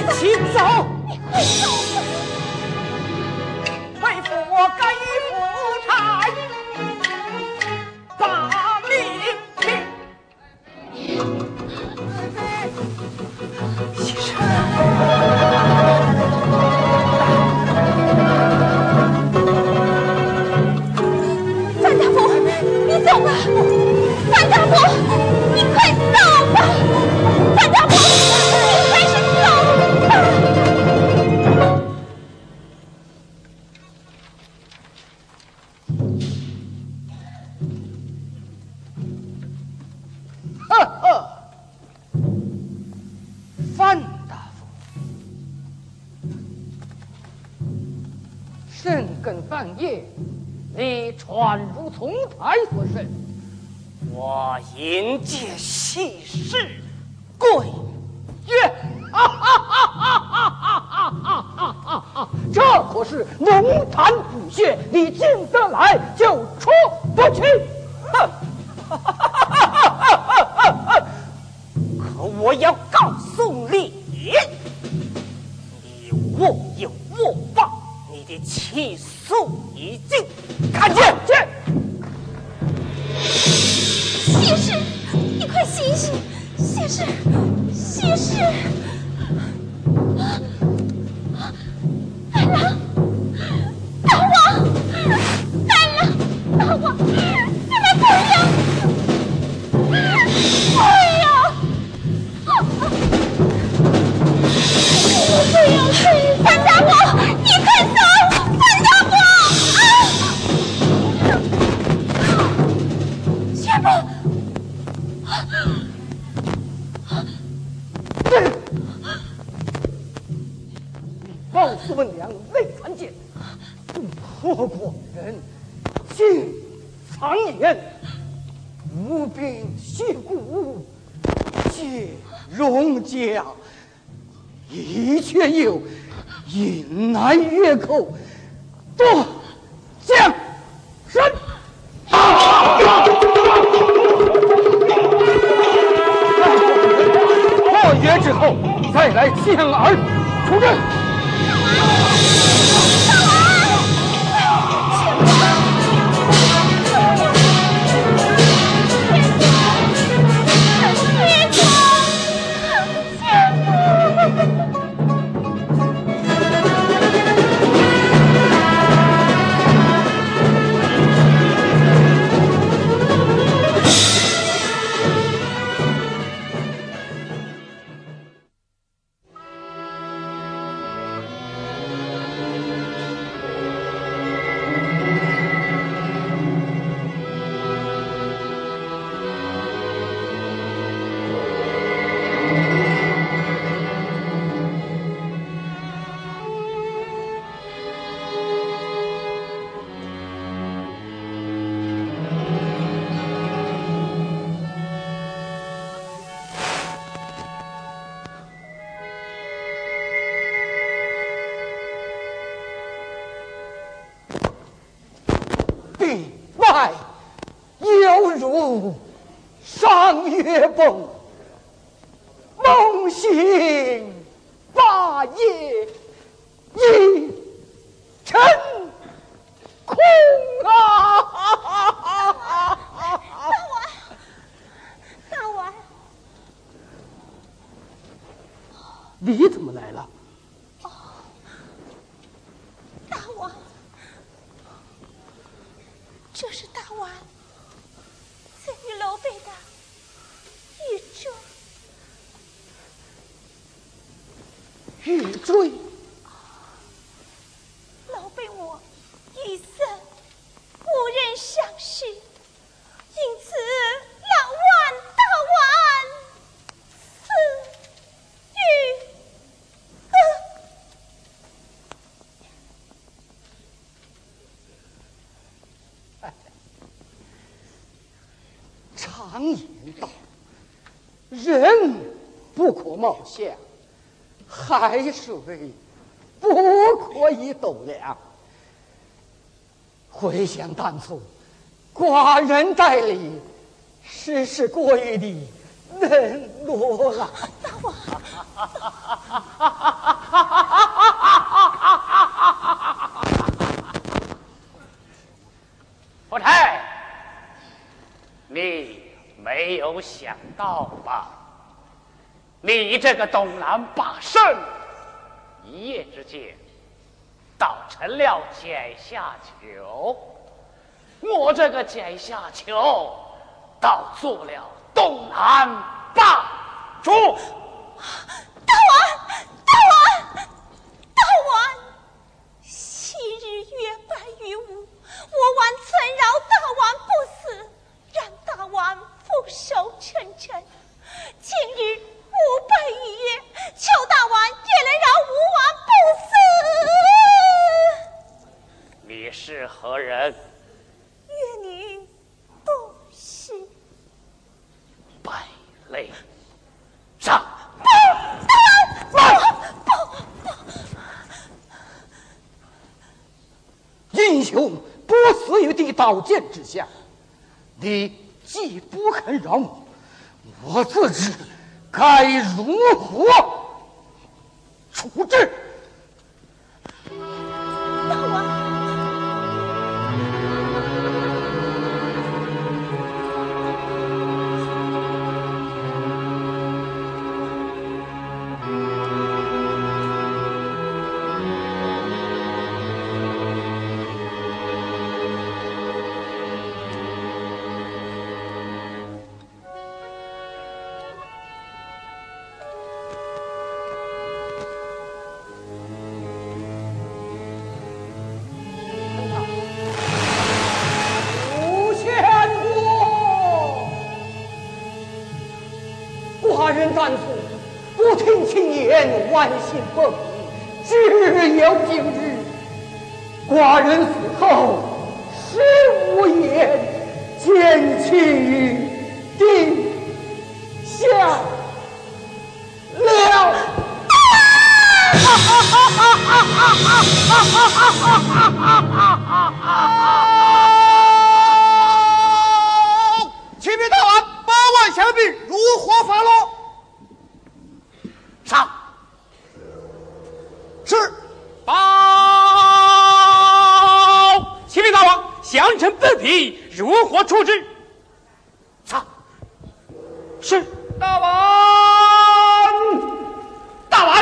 一起走。为父我甘愿半夜，你闯入丛台所甚？我迎接喜事，贵月。这可是龙潭虎穴，你进得来就出不去。哼！可我要告诉你，你握有握报。你的气数已尽，看剑！剑！谢师，你快醒醒！谢师，谢师！谢吧。报父们娘未传见，不破寡人，进藏言，无兵谢故，借荣家，一切有隐难越寇，断。枪出阵。常言道，人不可貌相，海水不可以斗量。回想当初，寡人代理，实是过于的冷落了。大王。没有想到吧？你这个东南霸胜，一夜之间倒成了阶下囚；我这个阶下囚，倒做了东南霸主。福寿沉沉。今日无白玉月，求大王也能饶吾王不死。你是何人？月女杜氏。败类。上！英雄不死于地刀剑之下，你你不肯饶我，我自知该如何不听其言万幸不义，只有今日，寡人死后，实无言见其于地下了。启禀大王，八万降兵如何发落？上。是，报，启禀大王，降臣本皮如何处置？上，是大王，大王，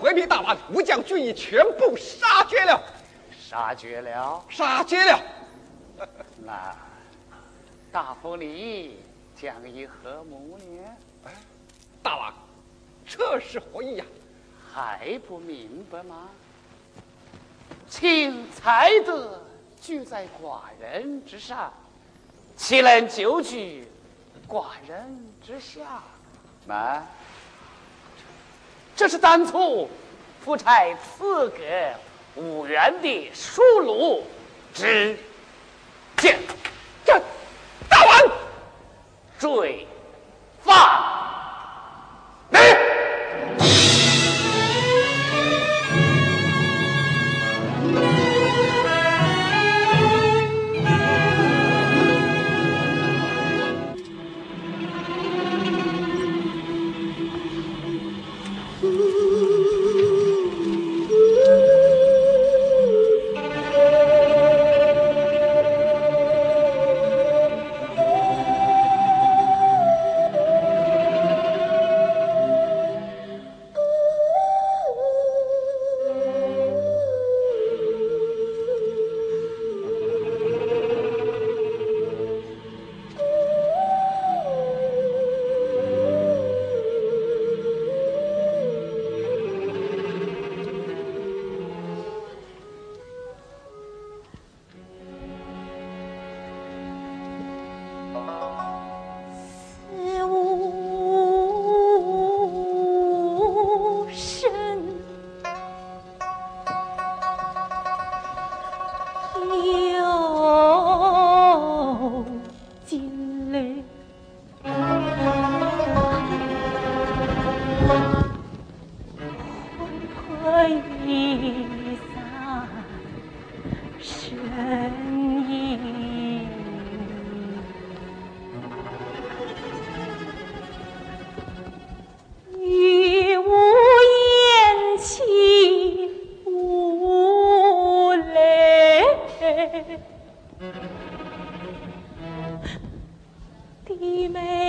回禀大王，武将军已全部杀绝了，杀绝了，杀绝了。那大风里将以何谋呢？大王，这是何意呀？还不明白吗？请才德居在寡人之上，岂能久居寡人之下？啊，这是当初夫差赐给五元的书禄之见。这大王罪犯。你美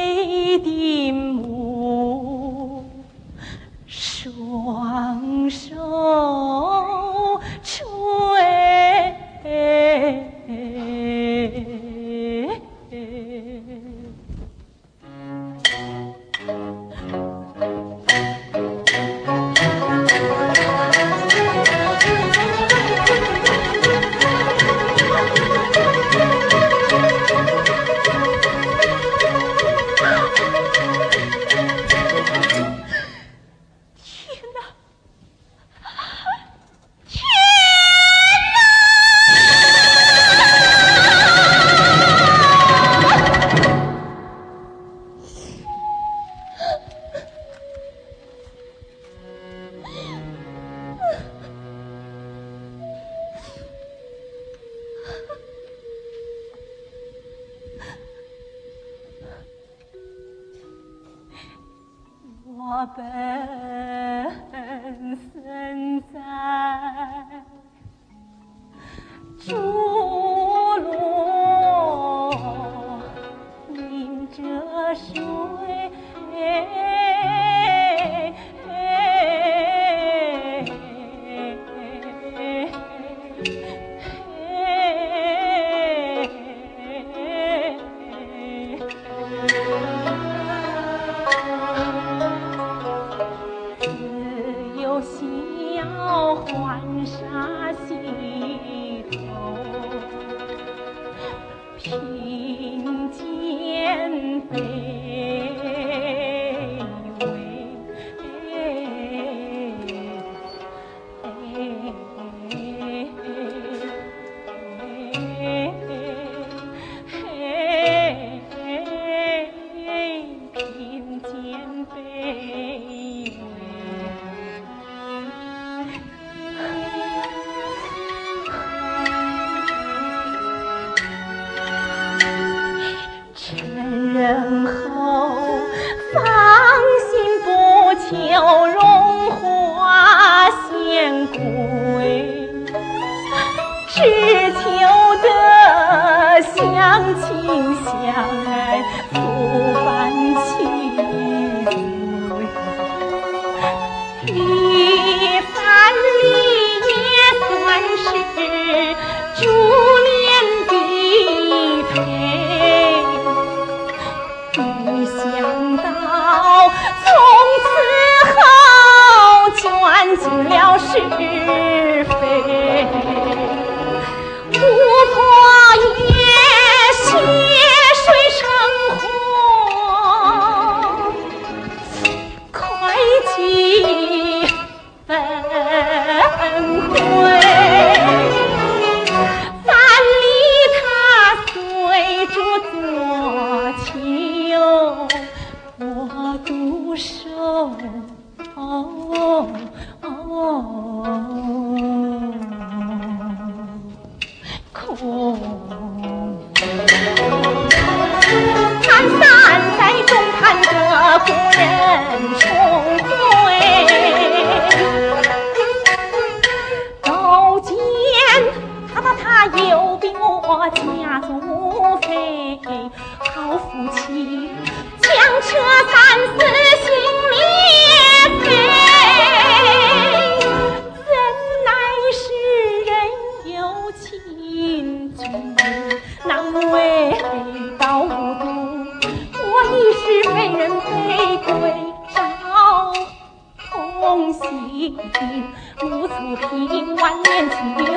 水平万年情。